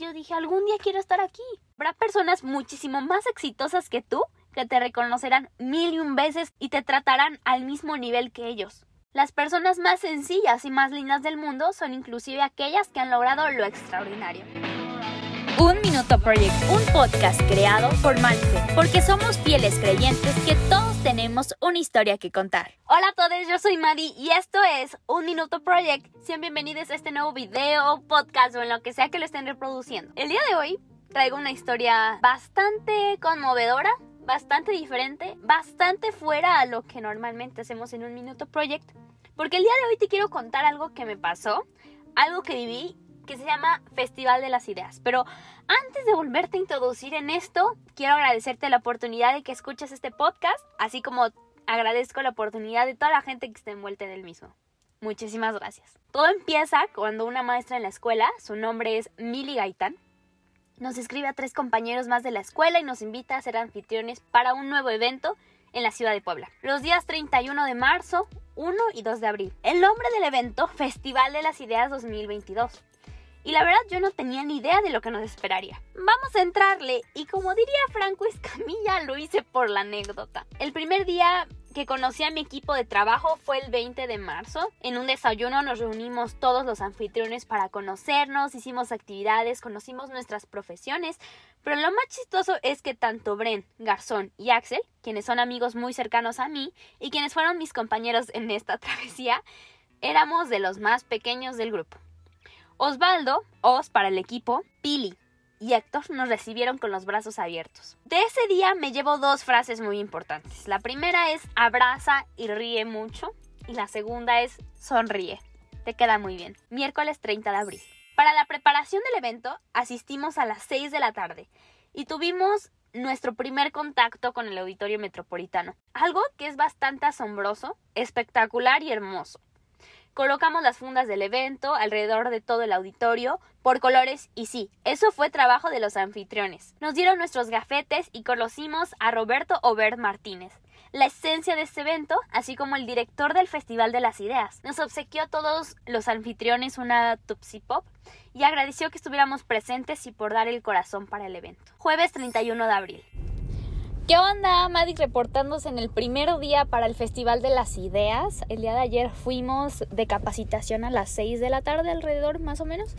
yo dije, algún día quiero estar aquí. Habrá personas muchísimo más exitosas que tú que te reconocerán mil y un veces y te tratarán al mismo nivel que ellos. Las personas más sencillas y más lindas del mundo son inclusive aquellas que han logrado lo extraordinario. Un Minuto Project, un podcast creado por Malfe, porque somos fieles creyentes que todos tenemos una historia que contar. Hola a todos, yo soy Maddie y esto es Un Minuto Project. Sean bienvenidos a este nuevo video, podcast o en lo que sea que lo estén reproduciendo. El día de hoy traigo una historia bastante conmovedora, bastante diferente, bastante fuera a lo que normalmente hacemos en un Minuto Project, porque el día de hoy te quiero contar algo que me pasó, algo que viví que se llama Festival de las Ideas. Pero antes de volverte a introducir en esto, quiero agradecerte la oportunidad de que escuches este podcast, así como agradezco la oportunidad de toda la gente que está envuelta en el mismo. Muchísimas gracias. Todo empieza cuando una maestra en la escuela, su nombre es Mili Gaitán, nos escribe a tres compañeros más de la escuela y nos invita a ser anfitriones para un nuevo evento en la ciudad de Puebla. Los días 31 de marzo, 1 y 2 de abril. El nombre del evento, Festival de las Ideas 2022. Y la verdad yo no tenía ni idea de lo que nos esperaría. Vamos a entrarle y como diría Franco Escamilla, lo hice por la anécdota. El primer día que conocí a mi equipo de trabajo fue el 20 de marzo. En un desayuno nos reunimos todos los anfitriones para conocernos, hicimos actividades, conocimos nuestras profesiones, pero lo más chistoso es que tanto Bren, Garzón y Axel, quienes son amigos muy cercanos a mí y quienes fueron mis compañeros en esta travesía, éramos de los más pequeños del grupo. Osvaldo, Os para el equipo, Pili y Héctor nos recibieron con los brazos abiertos. De ese día me llevo dos frases muy importantes. La primera es abraza y ríe mucho y la segunda es sonríe. Te queda muy bien. Miércoles 30 de abril. Para la preparación del evento asistimos a las 6 de la tarde y tuvimos nuestro primer contacto con el auditorio metropolitano. Algo que es bastante asombroso, espectacular y hermoso. Colocamos las fundas del evento alrededor de todo el auditorio por colores y sí, eso fue trabajo de los anfitriones. Nos dieron nuestros gafetes y conocimos a Roberto Obert Martínez, la esencia de este evento, así como el director del Festival de las Ideas. Nos obsequió a todos los anfitriones una Tupsi Pop y agradeció que estuviéramos presentes y por dar el corazón para el evento. Jueves 31 de abril. ¿Qué onda, Maddie? Reportándose en el primer día para el Festival de las Ideas. El día de ayer fuimos de capacitación a las 6 de la tarde, alrededor más o menos.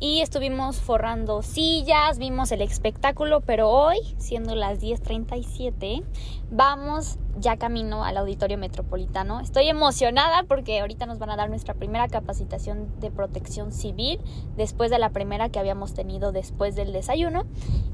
Y estuvimos forrando sillas, vimos el espectáculo, pero hoy, siendo las 10.37, vamos ya camino al Auditorio Metropolitano. Estoy emocionada porque ahorita nos van a dar nuestra primera capacitación de protección civil, después de la primera que habíamos tenido después del desayuno.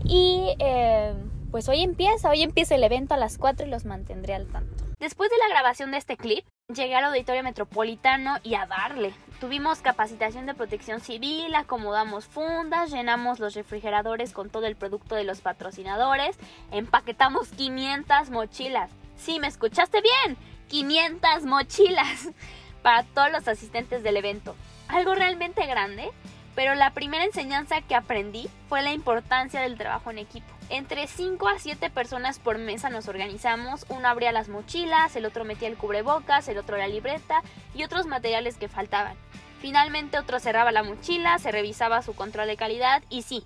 Y... Eh, pues hoy empieza, hoy empieza el evento a las 4 y los mantendré al tanto. Después de la grabación de este clip, llegué al auditorio metropolitano y a darle. Tuvimos capacitación de protección civil, acomodamos fundas, llenamos los refrigeradores con todo el producto de los patrocinadores, empaquetamos 500 mochilas. Sí, me escuchaste bien, 500 mochilas para todos los asistentes del evento. Algo realmente grande, pero la primera enseñanza que aprendí fue la importancia del trabajo en equipo. Entre 5 a 7 personas por mesa nos organizamos, uno abría las mochilas, el otro metía el cubrebocas, el otro la libreta y otros materiales que faltaban. Finalmente otro cerraba la mochila, se revisaba su control de calidad y sí,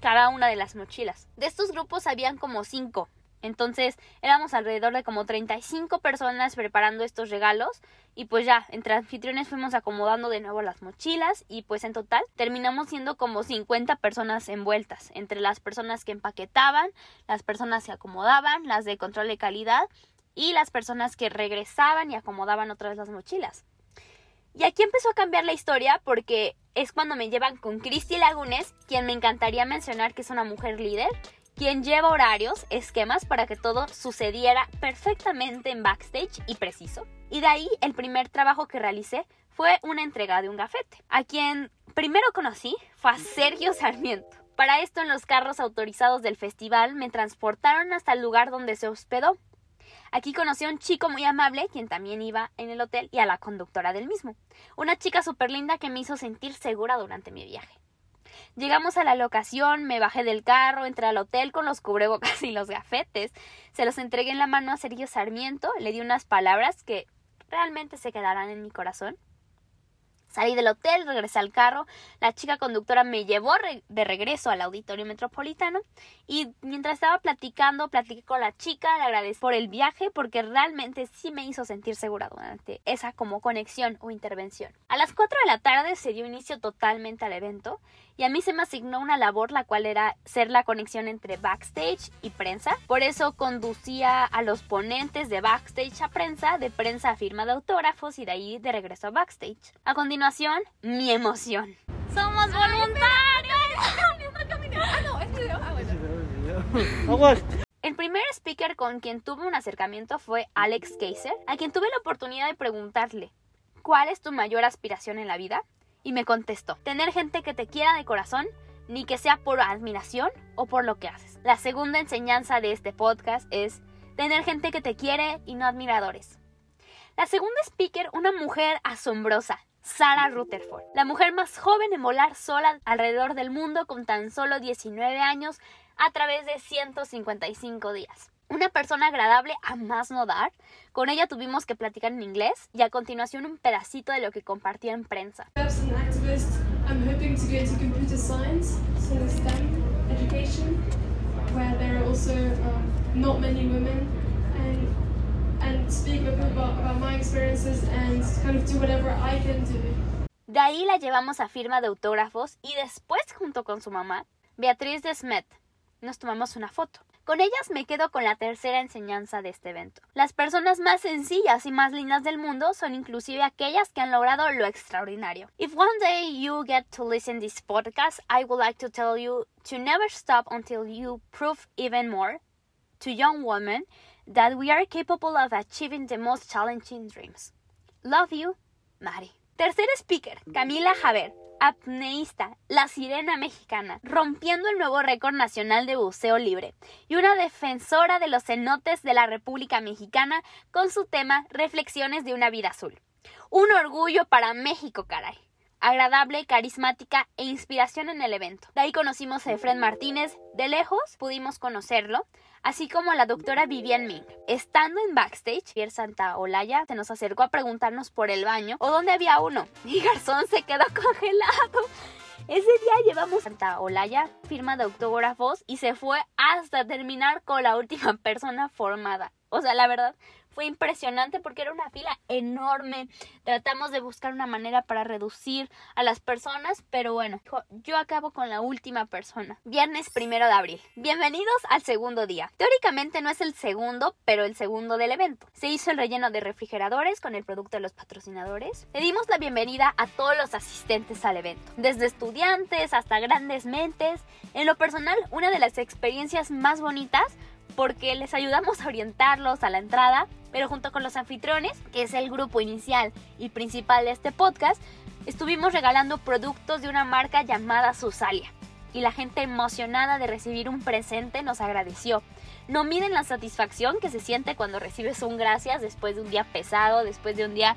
cada una de las mochilas. De estos grupos habían como 5, entonces éramos alrededor de como 35 personas preparando estos regalos y pues ya, entre anfitriones fuimos acomodando de nuevo las mochilas y pues en total terminamos siendo como 50 personas envueltas, entre las personas que empaquetaban, las personas que acomodaban, las de control de calidad y las personas que regresaban y acomodaban otra vez las mochilas. Y aquí empezó a cambiar la historia porque es cuando me llevan con Cristi Lagunes, quien me encantaría mencionar que es una mujer líder quien lleva horarios, esquemas para que todo sucediera perfectamente en backstage y preciso. Y de ahí el primer trabajo que realicé fue una entrega de un gafete. A quien primero conocí fue a Sergio Sarmiento. Para esto en los carros autorizados del festival me transportaron hasta el lugar donde se hospedó. Aquí conocí a un chico muy amable, quien también iba en el hotel, y a la conductora del mismo. Una chica súper linda que me hizo sentir segura durante mi viaje. Llegamos a la locación, me bajé del carro, entré al hotel con los cubrebocas y los gafetes. Se los entregué en la mano a Sergio Sarmiento, le di unas palabras que realmente se quedarán en mi corazón. Salí del hotel, regresé al carro, la chica conductora me llevó de regreso al auditorio metropolitano y mientras estaba platicando, platiqué con la chica, le agradecí por el viaje porque realmente sí me hizo sentir segura durante esa como conexión o intervención. A las 4 de la tarde se dio inicio totalmente al evento y a mí se me asignó una labor la cual era ser la conexión entre backstage y prensa. Por eso conducía a los ponentes de backstage a prensa, de prensa a firma de autógrafos y de ahí de regreso a backstage. A continuación, mi emoción. ¡Somos voluntarios! El primer speaker con quien tuve un acercamiento fue Alex Kaiser, a quien tuve la oportunidad de preguntarle, ¿cuál es tu mayor aspiración en la vida? Y me contestó, tener gente que te quiera de corazón, ni que sea por admiración o por lo que haces. La segunda enseñanza de este podcast es tener gente que te quiere y no admiradores. La segunda speaker, una mujer asombrosa, Sarah Rutherford, la mujer más joven en volar sola alrededor del mundo con tan solo 19 años a través de 155 días una persona agradable a más no dar. Con ella tuvimos que platicar en inglés y a continuación un pedacito de lo que compartía en prensa. De ahí la llevamos a firma de autógrafos y después junto con su mamá, Beatriz de Smet, nos tomamos una foto. Con ellas me quedo con la tercera enseñanza de este evento. Las personas más sencillas y más lindas del mundo son inclusive aquellas que han logrado lo extraordinario. If one day you get to listen this podcast, I would like to tell you to never stop until you prove even more to young women that we are capable of achieving the most challenging dreams. Love you, Mari. Tercer speaker, Camila Javer apneísta, la sirena mexicana, rompiendo el nuevo récord nacional de buceo libre, y una defensora de los cenotes de la República Mexicana con su tema Reflexiones de una vida azul. Un orgullo para México, caray. Agradable, carismática e inspiración en el evento. De ahí conocimos a Efren Martínez. De lejos pudimos conocerlo así como la doctora Vivian Ming. Estando en backstage, Pierre Santa Olaya se nos acercó a preguntarnos por el baño o dónde había uno. Y Garzón se quedó congelado. Ese día llevamos Santa Olaya, firma de autógrafos, y se fue hasta terminar con la última persona formada. O sea, la verdad, fue impresionante porque era una fila enorme. Tratamos de buscar una manera para reducir a las personas, pero bueno, yo acabo con la última persona. Viernes primero de abril. Bienvenidos al segundo día. Teóricamente no es el segundo, pero el segundo del evento. Se hizo el relleno de refrigeradores con el producto de los patrocinadores. Le dimos la bienvenida a todos los asistentes al evento, desde estudiantes hasta grandes mentes. En lo personal, una de las experiencias más bonitas porque les ayudamos a orientarlos a la entrada, pero junto con los anfitriones, que es el grupo inicial y principal de este podcast, estuvimos regalando productos de una marca llamada Susalia. Y la gente emocionada de recibir un presente nos agradeció. No miden la satisfacción que se siente cuando recibes un gracias después de un día pesado, después de un día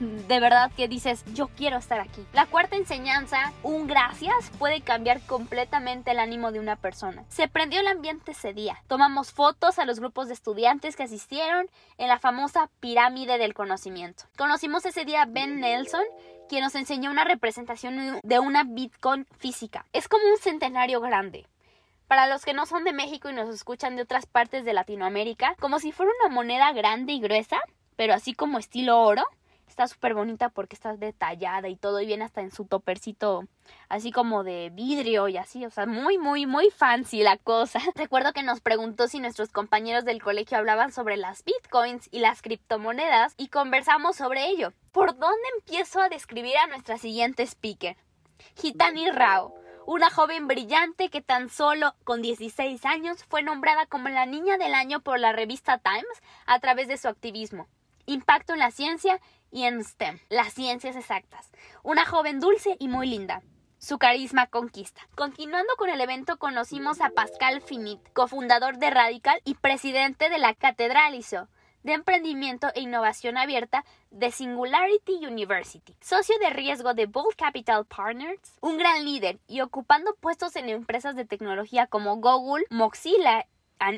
de verdad que dices, yo quiero estar aquí. La cuarta enseñanza, un gracias, puede cambiar completamente el ánimo de una persona. Se prendió el ambiente ese día. Tomamos fotos a los grupos de estudiantes que asistieron en la famosa pirámide del conocimiento. Conocimos ese día a Ben Nelson, quien nos enseñó una representación de una Bitcoin física. Es como un centenario grande. Para los que no son de México y nos escuchan de otras partes de Latinoamérica, como si fuera una moneda grande y gruesa, pero así como estilo oro, Está súper bonita porque está detallada y todo y viene hasta en su topercito así como de vidrio y así, o sea, muy, muy, muy fancy la cosa. Recuerdo que nos preguntó si nuestros compañeros del colegio hablaban sobre las bitcoins y las criptomonedas y conversamos sobre ello. ¿Por dónde empiezo a describir a nuestra siguiente speaker? Hitani Rao una joven brillante que tan solo con 16 años fue nombrada como la niña del año por la revista Times a través de su activismo, impacto en la ciencia y en STEM, las ciencias exactas. Una joven dulce y muy linda. Su carisma conquista. Continuando con el evento, conocimos a Pascal Finit, cofundador de Radical y presidente de la Catedral ISO de Emprendimiento e Innovación Abierta de Singularity University, socio de riesgo de Bold Capital Partners, un gran líder y ocupando puestos en empresas de tecnología como Google, Mozilla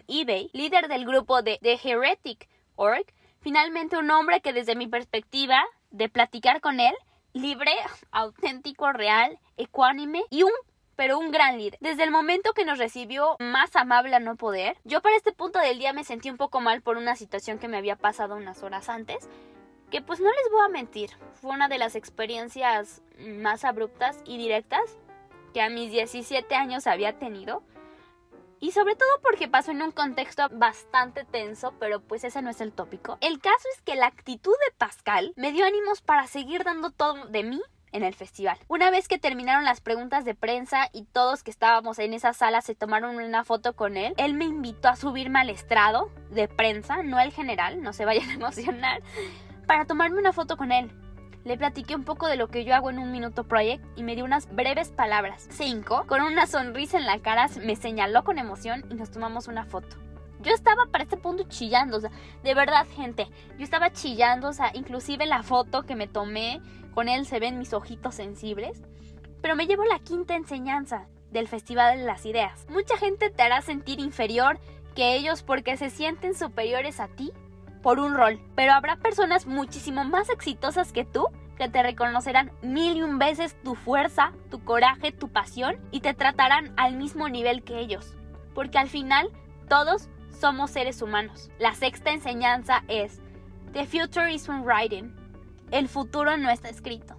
y eBay, líder del grupo de The Heretic Org, Finalmente un hombre que desde mi perspectiva de platicar con él libre, auténtico, real, ecuánime y un pero un gran líder. Desde el momento que nos recibió más amable a no poder, yo para este punto del día me sentí un poco mal por una situación que me había pasado unas horas antes, que pues no les voy a mentir, fue una de las experiencias más abruptas y directas que a mis 17 años había tenido. Y sobre todo porque pasó en un contexto bastante tenso, pero pues ese no es el tópico. El caso es que la actitud de Pascal me dio ánimos para seguir dando todo de mí en el festival. Una vez que terminaron las preguntas de prensa y todos que estábamos en esa sala se tomaron una foto con él, él me invitó a subirme al estrado de prensa, no el general, no se vayan a emocionar, para tomarme una foto con él. Le platiqué un poco de lo que yo hago en un minuto project y me dio unas breves palabras. Cinco, con una sonrisa en la cara, me señaló con emoción y nos tomamos una foto. Yo estaba para este punto chillando, o sea, de verdad, gente, yo estaba chillando, o sea, inclusive la foto que me tomé con él se ven mis ojitos sensibles. Pero me llevo la quinta enseñanza del Festival de las Ideas. Mucha gente te hará sentir inferior que ellos porque se sienten superiores a ti por un rol, pero habrá personas muchísimo más exitosas que tú que te reconocerán mil y un veces tu fuerza, tu coraje, tu pasión y te tratarán al mismo nivel que ellos. Porque al final todos somos seres humanos. La sexta enseñanza es The future is writing. El futuro no está escrito.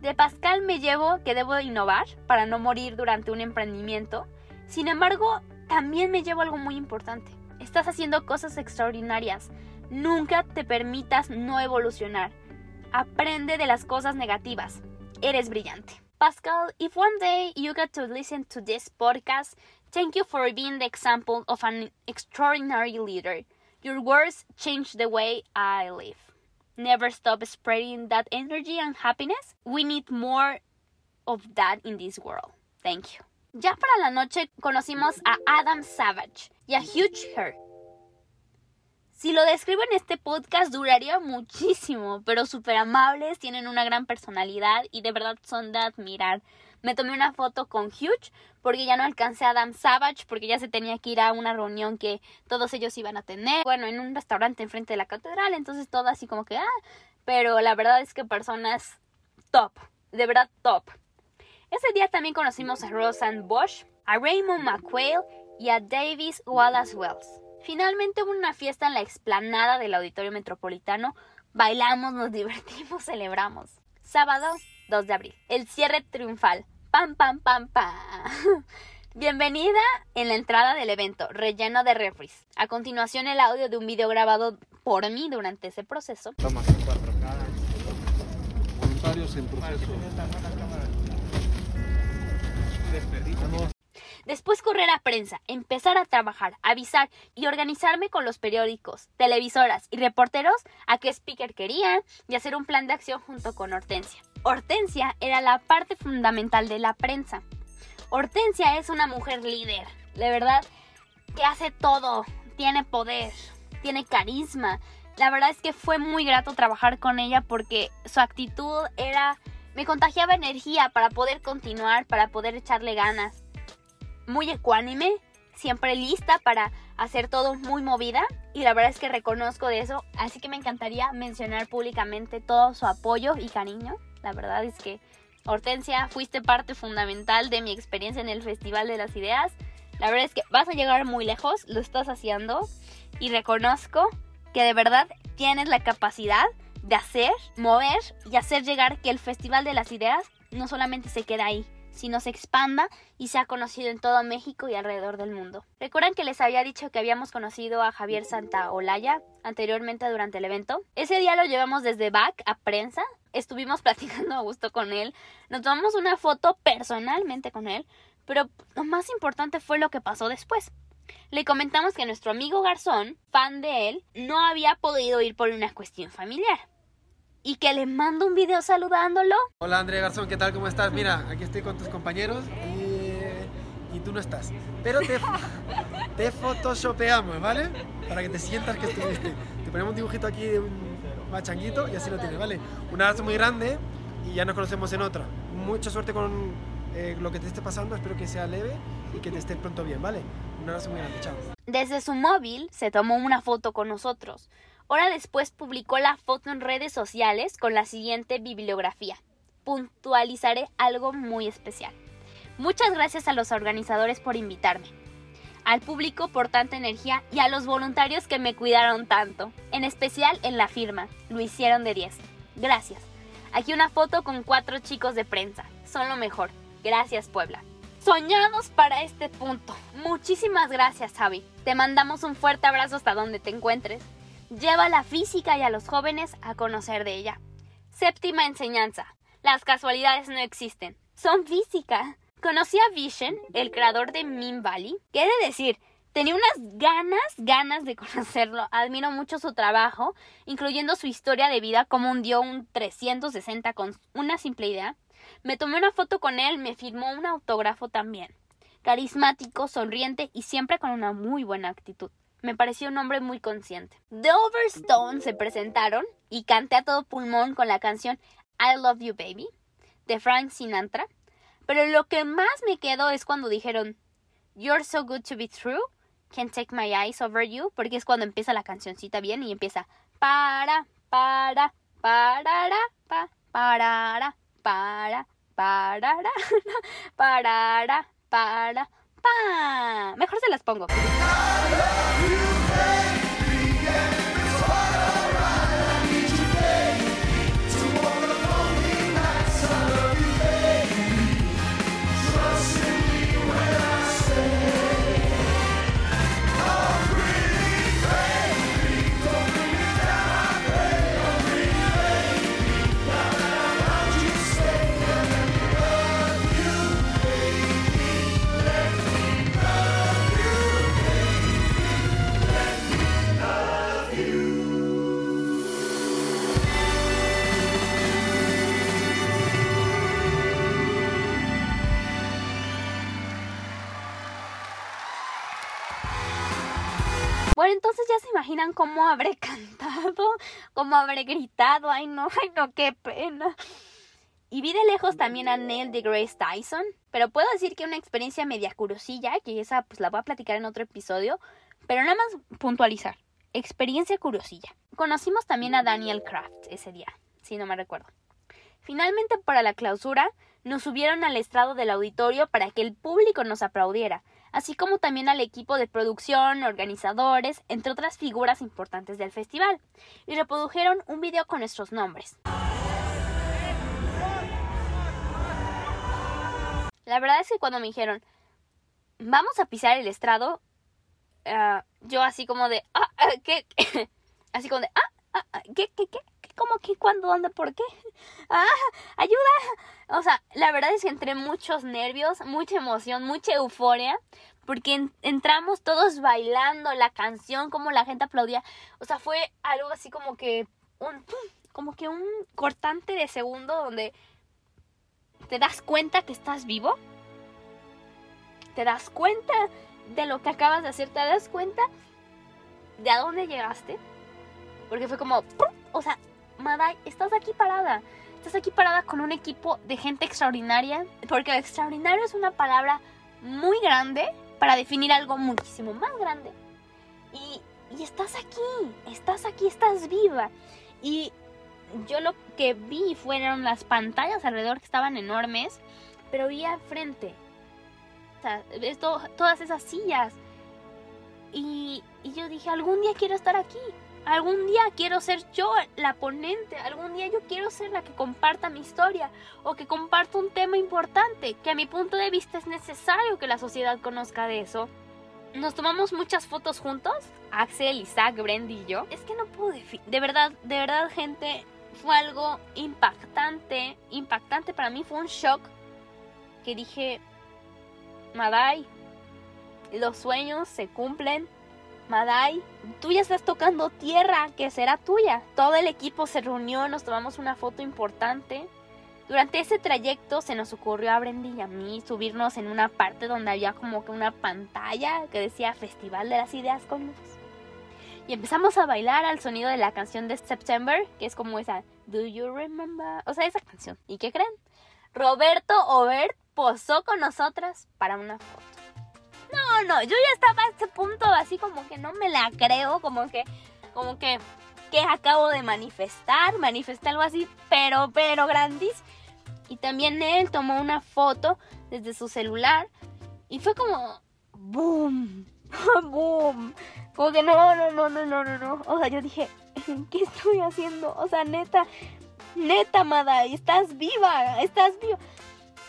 De Pascal me llevo que debo innovar para no morir durante un emprendimiento. Sin embargo, también me llevo algo muy importante. Estás haciendo cosas extraordinarias. Nunca te permitas no evolucionar. Aprende de las cosas negativas. Eres brillante. Pascal, if one day you get to listen to this podcast, thank you for being the example of an extraordinary leader. Your words change the way I live. never stop spreading that energy and happiness. We need more of that in this world. Thank you. Ya para la noche conocimos a Adam Savage y a Huge. Si lo describo en este podcast duraría muchísimo, pero súper amables, tienen una gran personalidad y de verdad son de admirar. Me tomé una foto con Huge porque ya no alcancé a Adam Savage porque ya se tenía que ir a una reunión que todos ellos iban a tener. Bueno, en un restaurante enfrente de la catedral, entonces todo así como que, ah, pero la verdad es que personas top, de verdad top. Ese día también conocimos a Roseanne Bosch, a Raymond McQuail y a Davis Wallace Wells. Finalmente hubo una fiesta en la explanada del Auditorio Metropolitano. Bailamos, nos divertimos, celebramos. Sábado 2 de abril. El cierre triunfal. Pam, pam, pam, pam. Bienvenida en la entrada del evento, relleno de refries. A continuación el audio de un video grabado por mí durante ese proceso. Voluntarios en proceso. Después correr a prensa, empezar a trabajar, avisar y organizarme con los periódicos, televisoras y reporteros a qué speaker querían y hacer un plan de acción junto con Hortensia. Hortensia era la parte fundamental de la prensa. Hortensia es una mujer líder, de verdad, que hace todo, tiene poder, tiene carisma. La verdad es que fue muy grato trabajar con ella porque su actitud era me contagiaba energía para poder continuar, para poder echarle ganas muy ecuánime, siempre lista para hacer todo muy movida y la verdad es que reconozco de eso, así que me encantaría mencionar públicamente todo su apoyo y cariño. La verdad es que Hortensia, fuiste parte fundamental de mi experiencia en el Festival de las Ideas. La verdad es que vas a llegar muy lejos, lo estás haciendo y reconozco que de verdad tienes la capacidad de hacer, mover y hacer llegar que el Festival de las Ideas no solamente se quede ahí, sino se expanda y sea conocido en todo México y alrededor del mundo. ¿Recuerdan que les había dicho que habíamos conocido a Javier Santaolalla anteriormente durante el evento? Ese día lo llevamos desde back a prensa, estuvimos platicando a gusto con él, nos tomamos una foto personalmente con él, pero lo más importante fue lo que pasó después. Le comentamos que nuestro amigo Garzón, fan de él, no había podido ir por una cuestión familiar y que le mando un video saludándolo. Hola Andrea Garzón, ¿qué tal? ¿Cómo estás? Mira, aquí estoy con tus compañeros y, tú no estás. Pero te, te photoshopeamos, ¿vale? Para que te sientas que estuviste. Te ponemos un dibujito aquí de un machanguito y así lo tienes, ¿vale? Un abrazo muy grande y ya nos conocemos en otra. Mucha suerte con eh, lo que te esté pasando, espero que sea leve y que te estés pronto bien, ¿vale? Un abrazo muy grande, chao. Desde su móvil se tomó una foto con nosotros Hora después publicó la foto en redes sociales con la siguiente bibliografía. Puntualizaré algo muy especial. Muchas gracias a los organizadores por invitarme, al público por tanta energía y a los voluntarios que me cuidaron tanto, en especial en la firma. Lo hicieron de 10. Gracias. Aquí una foto con cuatro chicos de prensa. Son lo mejor. Gracias, Puebla. Soñados para este punto. Muchísimas gracias, Javi. Te mandamos un fuerte abrazo hasta donde te encuentres. Lleva la física y a los jóvenes a conocer de ella. Séptima enseñanza. Las casualidades no existen. Son física. Conocí a Vision, el creador de Min Valley. Quiere decir, tenía unas ganas, ganas de conocerlo. Admiro mucho su trabajo, incluyendo su historia de vida, como hundió un 360 con una simple idea. Me tomé una foto con él, me firmó un autógrafo también. Carismático, sonriente y siempre con una muy buena actitud. Me pareció un hombre muy consciente. The Overstone se presentaron y canté a todo pulmón con la canción I Love You Baby de Frank Sinatra. Pero lo que más me quedó es cuando dijeron You're so good to be true, can't take my eyes over you, porque es cuando empieza la cancioncita bien y empieza para, para, para, pa, para, para, para, para, para, Mejor se las pongo. Entonces ya se imaginan cómo habré cantado, cómo habré gritado. Ay, no, ay, no, qué pena. Y vi de lejos también a Neil de Grace Tyson, pero puedo decir que una experiencia media curosilla, que esa pues la voy a platicar en otro episodio, pero nada más puntualizar. Experiencia curosilla. Conocimos también a Daniel Kraft ese día, si no me recuerdo. Finalmente para la clausura nos subieron al estrado del auditorio para que el público nos aplaudiera, así como también al equipo de producción, organizadores, entre otras figuras importantes del festival, y reprodujeron un video con nuestros nombres. La verdad es que cuando me dijeron, vamos a pisar el estrado, ah, yo así como de, ah, ah ¿qué? así como de, ¿qué, qué, qué? ¿Cómo, qué, cuándo, dónde, por qué? ¡Ah! ¡Ayuda! O sea, la verdad es que entré muchos nervios, mucha emoción, mucha euforia, porque entramos todos bailando la canción, como la gente aplaudía. O sea, fue algo así como que un, como que un cortante de segundo donde te das cuenta que estás vivo. Te das cuenta de lo que acabas de hacer, te das cuenta de a dónde llegaste. Porque fue como, o sea, Madai, estás aquí parada. Estás aquí parada con un equipo de gente extraordinaria. Porque extraordinario es una palabra muy grande para definir algo muchísimo más grande. Y, y estás aquí, estás aquí, estás viva. Y yo lo que vi fueron las pantallas alrededor que estaban enormes, pero vi al frente. O sea, todas esas sillas. Y, y yo dije, algún día quiero estar aquí. Algún día quiero ser yo la ponente, algún día yo quiero ser la que comparta mi historia o que comparta un tema importante, que a mi punto de vista es necesario que la sociedad conozca de eso. Nos tomamos muchas fotos juntos, Axel, Isaac, Brendy y yo. Es que no puedo de verdad, de verdad gente, fue algo impactante, impactante para mí, fue un shock que dije, Madai, los sueños se cumplen Madai, tú ya estás tocando tierra que será tuya. Todo el equipo se reunió, nos tomamos una foto importante. Durante ese trayecto se nos ocurrió a Brendy y a mí subirnos en una parte donde había como que una pantalla que decía Festival de las Ideas con Luz. Y empezamos a bailar al sonido de la canción de September, que es como esa Do You Remember? O sea, esa canción. ¿Y qué creen? Roberto Obert posó con nosotras para una foto. No, no, yo ya estaba a ese punto así como que no me la creo, como que, como que que acabo de manifestar, manifesté algo así, pero, pero grandis. Y también él tomó una foto desde su celular y fue como, boom, boom. Como que no, no, no, no, no, no, no. O sea, yo dije, ¿qué estoy haciendo? O sea, neta, neta, Mada, estás viva, estás viva.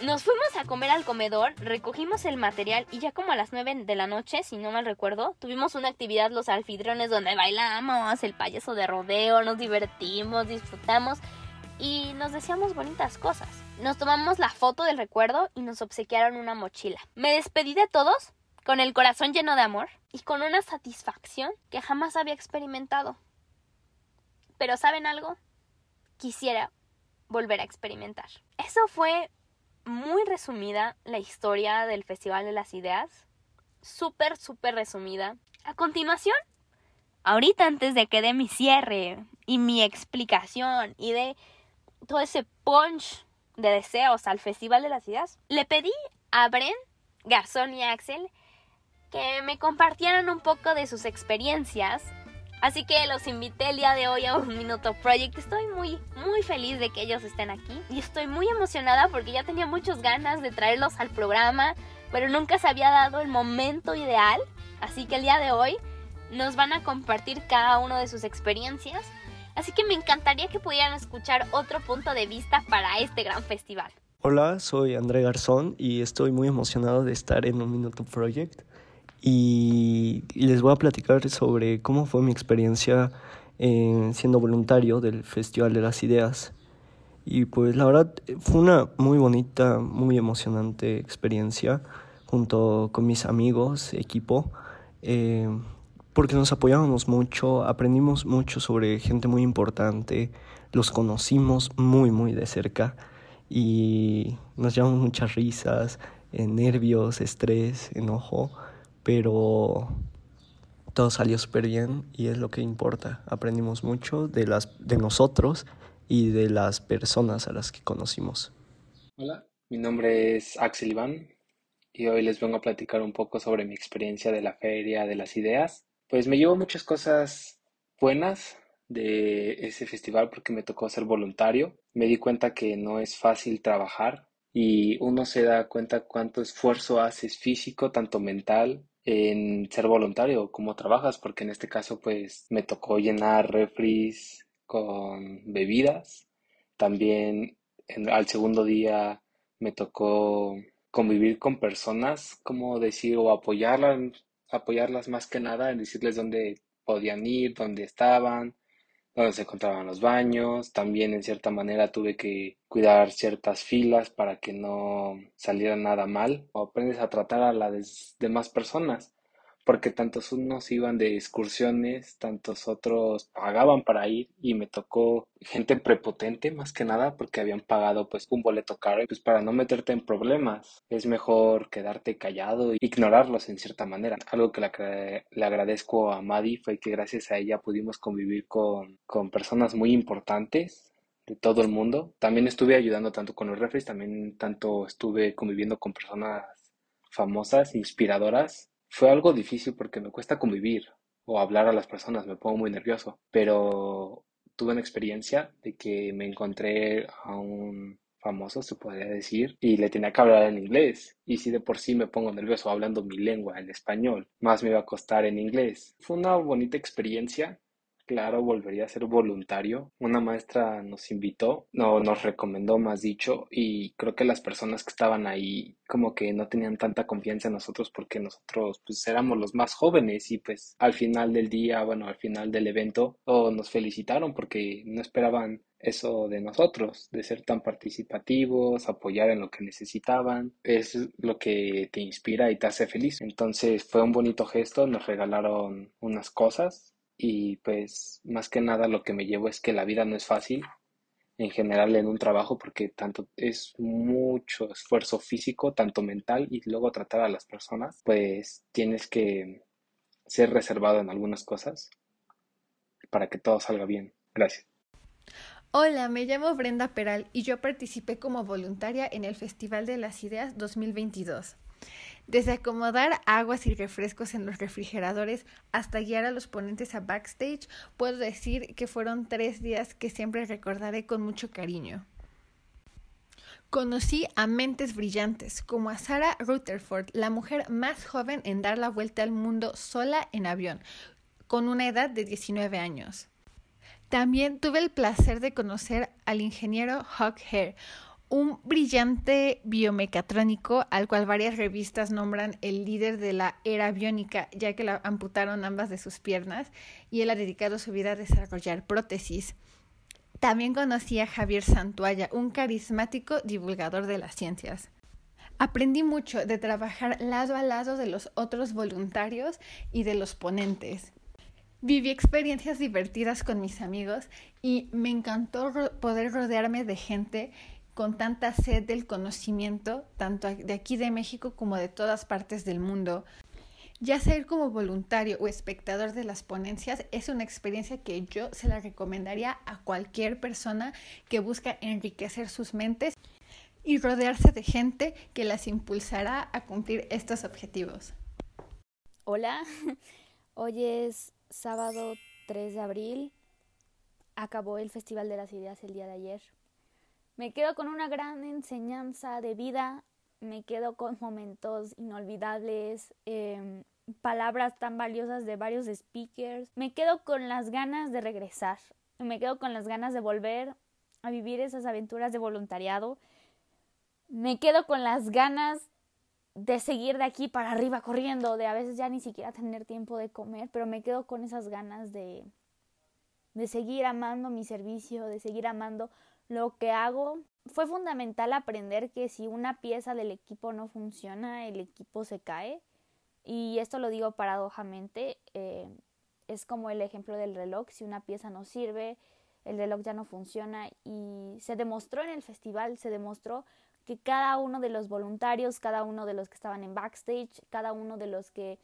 Nos fuimos a comer al comedor, recogimos el material y ya como a las 9 de la noche, si no mal recuerdo, tuvimos una actividad los alfidrones donde bailamos, el payaso de rodeo, nos divertimos, disfrutamos y nos decíamos bonitas cosas. Nos tomamos la foto del recuerdo y nos obsequiaron una mochila. Me despedí de todos con el corazón lleno de amor y con una satisfacción que jamás había experimentado. Pero ¿saben algo? Quisiera volver a experimentar. Eso fue muy resumida la historia del Festival de las Ideas. Súper, súper resumida. A continuación, ahorita antes de que dé mi cierre y mi explicación y de todo ese punch de deseos al Festival de las Ideas, le pedí a Bren, Garzón y Axel que me compartieran un poco de sus experiencias Así que los invité el día de hoy a un Minuto Project. Estoy muy, muy feliz de que ellos estén aquí. Y estoy muy emocionada porque ya tenía muchas ganas de traerlos al programa, pero nunca se había dado el momento ideal. Así que el día de hoy nos van a compartir cada uno de sus experiencias. Así que me encantaría que pudieran escuchar otro punto de vista para este gran festival. Hola, soy André Garzón y estoy muy emocionado de estar en un Minuto Project y les voy a platicar sobre cómo fue mi experiencia siendo voluntario del Festival de las Ideas. Y pues la verdad fue una muy bonita, muy emocionante experiencia junto con mis amigos, equipo, eh, porque nos apoyábamos mucho, aprendimos mucho sobre gente muy importante, los conocimos muy, muy de cerca y nos llevamos muchas risas, eh, nervios, estrés, enojo pero todo salió súper bien y es lo que importa. Aprendimos mucho de, las, de nosotros y de las personas a las que conocimos. Hola, mi nombre es Axel Iván y hoy les vengo a platicar un poco sobre mi experiencia de la Feria de las Ideas. Pues me llevo muchas cosas buenas de ese festival porque me tocó ser voluntario. Me di cuenta que no es fácil trabajar y uno se da cuenta cuánto esfuerzo haces físico, tanto mental en ser voluntario, cómo trabajas, porque en este caso pues me tocó llenar refries con bebidas. También al segundo día me tocó convivir con personas, como decir, o apoyarlas, apoyarlas más que nada en decirles dónde podían ir, dónde estaban, donde se encontraban los baños. También en cierta manera tuve que cuidar ciertas filas para que no saliera nada mal. O aprendes a tratar a las demás personas porque tantos unos iban de excursiones, tantos otros pagaban para ir y me tocó gente prepotente más que nada porque habían pagado pues un boleto caro pues para no meterte en problemas es mejor quedarte callado e ignorarlos en cierta manera. Algo que le, agradezco a Madi fue que gracias a ella pudimos convivir con, con personas muy importantes de todo el mundo. También estuve ayudando tanto con los refres, también tanto estuve conviviendo con personas famosas, inspiradoras fue algo difícil porque me cuesta convivir o hablar a las personas, me pongo muy nervioso, pero tuve una experiencia de que me encontré a un famoso, se podría decir, y le tenía que hablar en inglés. Y si de por sí me pongo nervioso hablando mi lengua, en español, más me iba a costar en inglés. Fue una bonita experiencia claro, volvería a ser voluntario. Una maestra nos invitó, no, nos recomendó, más dicho, y creo que las personas que estaban ahí como que no tenían tanta confianza en nosotros porque nosotros pues éramos los más jóvenes y pues al final del día, bueno, al final del evento, oh, nos felicitaron porque no esperaban eso de nosotros, de ser tan participativos, apoyar en lo que necesitaban, es lo que te inspira y te hace feliz. Entonces fue un bonito gesto, nos regalaron unas cosas y pues más que nada lo que me llevo es que la vida no es fácil en general en un trabajo porque tanto es mucho esfuerzo físico, tanto mental y luego tratar a las personas, pues tienes que ser reservado en algunas cosas para que todo salga bien. Gracias. Hola, me llamo Brenda Peral y yo participé como voluntaria en el Festival de las Ideas 2022. Desde acomodar aguas y refrescos en los refrigeradores hasta guiar a los ponentes a backstage, puedo decir que fueron tres días que siempre recordaré con mucho cariño. Conocí a mentes brillantes, como a Sarah Rutherford, la mujer más joven en dar la vuelta al mundo sola en avión, con una edad de 19 años. También tuve el placer de conocer al ingeniero Hawk Hare, un brillante biomecatrónico al cual varias revistas nombran el líder de la era biónica, ya que le amputaron ambas de sus piernas y él ha dedicado su vida a desarrollar prótesis. También conocí a Javier Santuaya, un carismático divulgador de las ciencias. Aprendí mucho de trabajar lado a lado de los otros voluntarios y de los ponentes. Viví experiencias divertidas con mis amigos y me encantó poder rodearme de gente con tanta sed del conocimiento, tanto de aquí de México como de todas partes del mundo. Ya ser como voluntario o espectador de las ponencias es una experiencia que yo se la recomendaría a cualquier persona que busca enriquecer sus mentes y rodearse de gente que las impulsará a cumplir estos objetivos. Hola, hoy es sábado 3 de abril. Acabó el Festival de las Ideas el día de ayer. Me quedo con una gran enseñanza de vida me quedo con momentos inolvidables, em, palabras tan valiosas de varios speakers. Me quedo con las ganas de regresar. Me quedo con las ganas de volver a vivir esas aventuras de voluntariado. Me quedo con las ganas de seguir de aquí para arriba corriendo, de a veces ya ni siquiera tener tiempo de comer, pero me quedo con esas ganas de, de seguir amando mi servicio, de seguir amando lo que hago fue fundamental aprender que si una pieza del equipo no funciona, el equipo se cae. Y esto lo digo paradojamente, eh, es como el ejemplo del reloj, si una pieza no sirve, el reloj ya no funciona y se demostró en el festival, se demostró que cada uno de los voluntarios, cada uno de los que estaban en backstage, cada uno de los que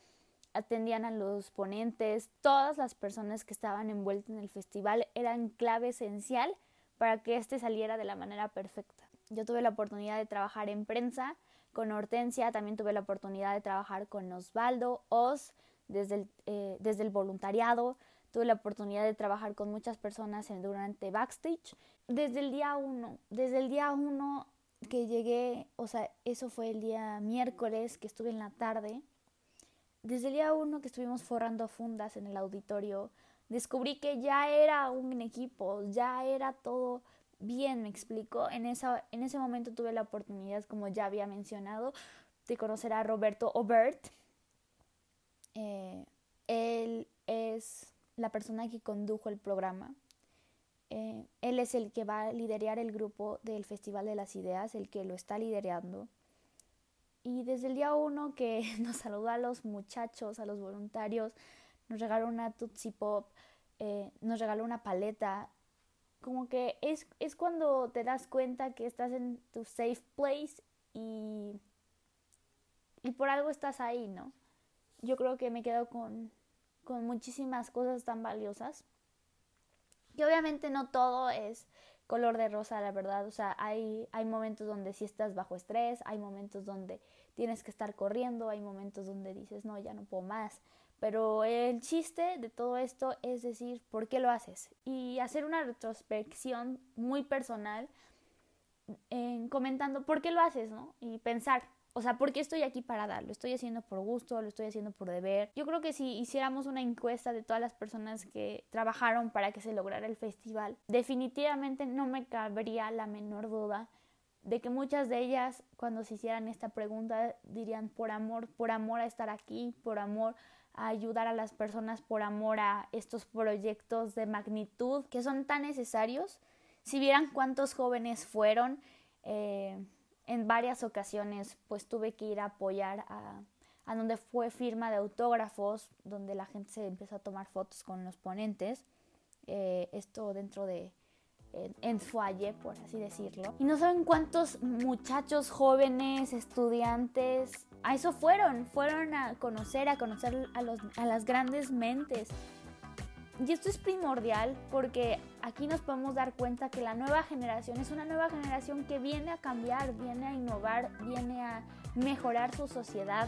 atendían a los ponentes, todas las personas que estaban envueltas en el festival eran clave esencial para que éste saliera de la manera perfecta. Yo tuve la oportunidad de trabajar en prensa con Hortensia, también tuve la oportunidad de trabajar con Osvaldo, Oz, desde el, eh, desde el voluntariado, tuve la oportunidad de trabajar con muchas personas en, durante backstage. Desde el día uno, desde el día uno que llegué, o sea, eso fue el día miércoles que estuve en la tarde, desde el día uno que estuvimos forrando fundas en el auditorio, descubrí que ya era un equipo, ya era todo bien, me explico. En, esa, en ese momento tuve la oportunidad, como ya había mencionado, de conocer a Roberto Obert. Eh, él es la persona que condujo el programa. Eh, él es el que va a liderar el grupo del Festival de las Ideas, el que lo está liderando. Y desde el día uno que nos saludó a los muchachos, a los voluntarios, nos regaló una Tootsie Pop, eh, nos regaló una paleta. Como que es, es cuando te das cuenta que estás en tu safe place y, y por algo estás ahí, ¿no? Yo creo que me quedo con, con muchísimas cosas tan valiosas. Que obviamente no todo es color de rosa, la verdad. O sea, hay, hay momentos donde sí estás bajo estrés, hay momentos donde tienes que estar corriendo, hay momentos donde dices, no, ya no puedo más. Pero el chiste de todo esto es decir, ¿por qué lo haces? Y hacer una retrospección muy personal en comentando por qué lo haces, ¿no? Y pensar, o sea, ¿por qué estoy aquí para dar? ¿Lo estoy haciendo por gusto? ¿Lo estoy haciendo por deber? Yo creo que si hiciéramos una encuesta de todas las personas que trabajaron para que se lograra el festival, definitivamente no me cabría la menor duda de que muchas de ellas cuando se hicieran esta pregunta dirían por amor, por amor a estar aquí, por amor a ayudar a las personas por amor a estos proyectos de magnitud que son tan necesarios. Si vieran cuántos jóvenes fueron, eh, en varias ocasiones pues tuve que ir a apoyar a, a donde fue firma de autógrafos, donde la gente se empezó a tomar fotos con los ponentes. Eh, esto dentro de en foyer, por así decirlo. Y no saben cuántos muchachos jóvenes, estudiantes, a eso fueron, fueron a conocer, a conocer a, los, a las grandes mentes. Y esto es primordial porque aquí nos podemos dar cuenta que la nueva generación es una nueva generación que viene a cambiar, viene a innovar, viene a mejorar su sociedad,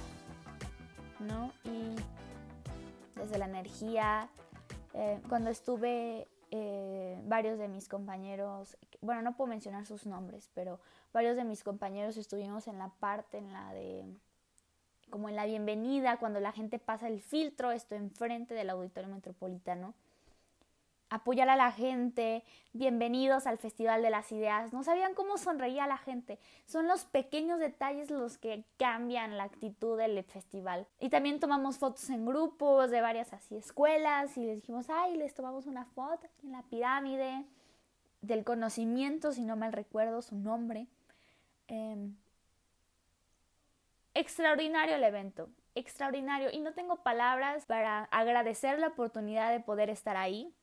¿no? Y desde la energía, eh, cuando estuve, eh, varios de mis compañeros, bueno, no puedo mencionar sus nombres, pero varios de mis compañeros estuvimos en la parte, en la de como en la bienvenida, cuando la gente pasa el filtro, esto enfrente del auditorio metropolitano. Apoyar a la gente, bienvenidos al Festival de las Ideas. No sabían cómo sonreía la gente. Son los pequeños detalles los que cambian la actitud del festival. Y también tomamos fotos en grupos de varias así escuelas y les dijimos, ay, les tomamos una foto en la pirámide del conocimiento, si no mal recuerdo su nombre. Eh, extraordinario el evento, extraordinario. Y no tengo palabras para agradecer la oportunidad de poder estar ahí.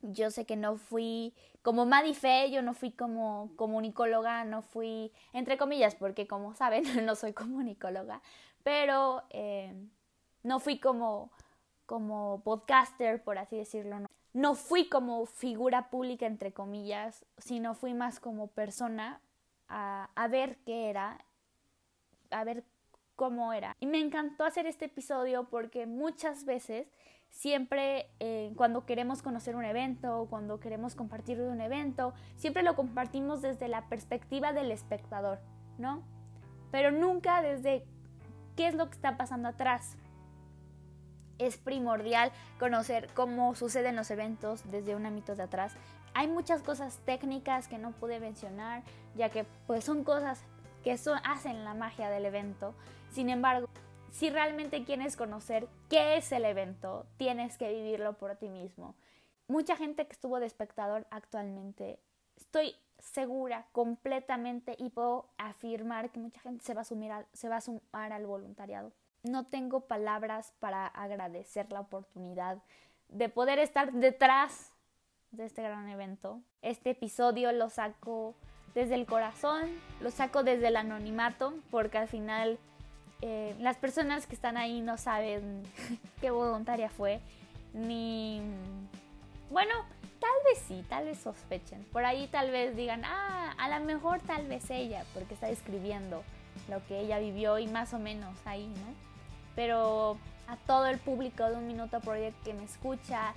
Yo sé que no fui como Madife, yo no fui como comunicóloga, no fui, entre comillas, porque como saben, no soy comunicóloga, pero eh, no fui como, como podcaster, por así decirlo. No. no fui como figura pública, entre comillas, sino fui más como persona a, a ver qué era a ver cómo era. Y me encantó hacer este episodio porque muchas veces, siempre eh, cuando queremos conocer un evento, cuando queremos compartir un evento, siempre lo compartimos desde la perspectiva del espectador, ¿no? Pero nunca desde qué es lo que está pasando atrás. Es primordial conocer cómo suceden los eventos desde un ámbito de atrás. Hay muchas cosas técnicas que no pude mencionar, ya que pues son cosas que eso hacen la magia del evento. Sin embargo, si realmente quieres conocer qué es el evento, tienes que vivirlo por ti mismo. Mucha gente que estuvo de espectador actualmente, estoy segura completamente y puedo afirmar que mucha gente se va a, sumir se va a sumar al voluntariado. No tengo palabras para agradecer la oportunidad de poder estar detrás de este gran evento. Este episodio lo saco desde el corazón, lo saco desde el anonimato, porque al final eh, las personas que están ahí no saben qué voluntaria fue, ni... Bueno, tal vez sí, tal vez sospechen. Por ahí tal vez digan, ah, a lo mejor tal vez ella, porque está escribiendo lo que ella vivió y más o menos ahí, ¿no? Pero a todo el público de Un Minuto Project que me escucha,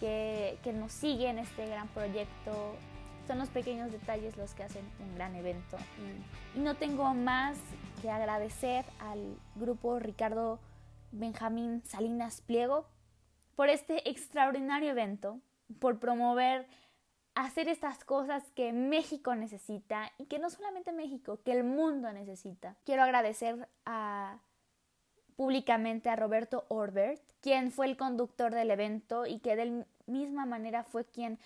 que, que nos sigue en este gran proyecto, son los pequeños detalles los que hacen un gran evento. Y, no tengo más que agradecer al grupo Ricardo Benjamín Salinas Pliego por este extraordinario evento, por promover hacer estas cosas que México necesita y que no solamente México, que el mundo necesita. Quiero agradecer a públicamente a Roberto Orbert, quien fue el conductor del evento y que de la misma manera fue quien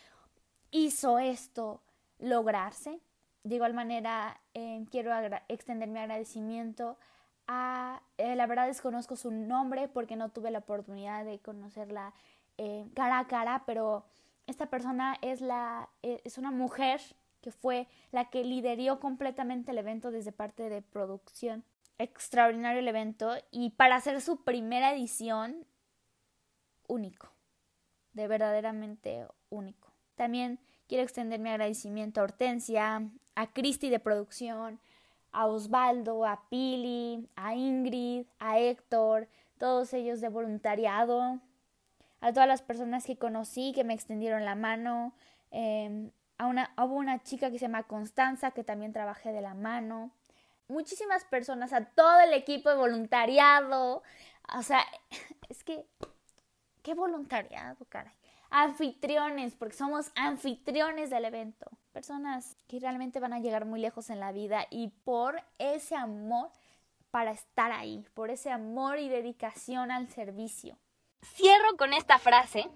hizo esto lograrse. De igual manera, eh, quiero extender mi agradecimiento a, eh, la verdad desconozco su nombre porque no tuve la oportunidad de conocerla eh, cara a cara, pero esta persona es, la, es una mujer que fue la que lideró completamente el evento desde parte de producción. Extraordinario el evento y para hacer su primera edición, único, de verdaderamente único. También quiero extender mi agradecimiento a Hortensia, a Cristi de producción, a Osvaldo, a Pili, a Ingrid, a Héctor, todos ellos de voluntariado, a todas las personas que conocí que me extendieron la mano, em, a una, hubo una chica que se llama Constanza que también trabajé de la mano, muchísimas personas, a todo el equipo de voluntariado, o sea, es que, qué voluntariado, caray anfitriones, porque somos anfitriones del evento. Personas que realmente van a llegar muy lejos en la vida y por ese amor para estar ahí, por ese amor y dedicación al servicio. Cierro con esta frase,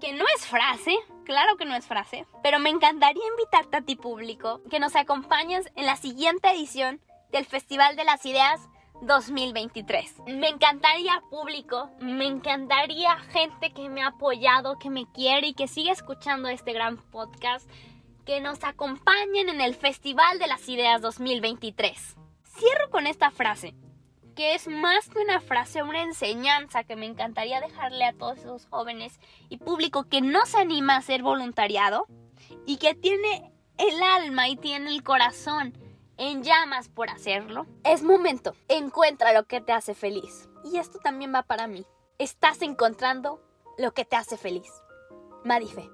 que no es frase, claro que no es frase, pero me encantaría invitarte a ti público que nos acompañes en la siguiente edición del Festival de las Ideas 2023. Me encantaría público, me encantaría gente que me ha apoyado, que me quiere y que sigue escuchando este gran podcast, que nos acompañen en el Festival de las Ideas 2023. Cierro con esta frase. que es más que una frase, una enseñanza que me encantaría dejarle a todos esos jóvenes y público que no se anima a hacer voluntariado y que tiene el alma y tiene el corazón en llamas por hacerlo. Es momento, encuentra lo que te hace feliz. Y esto también va para mí. Estás encontrando lo que te hace feliz. Madife.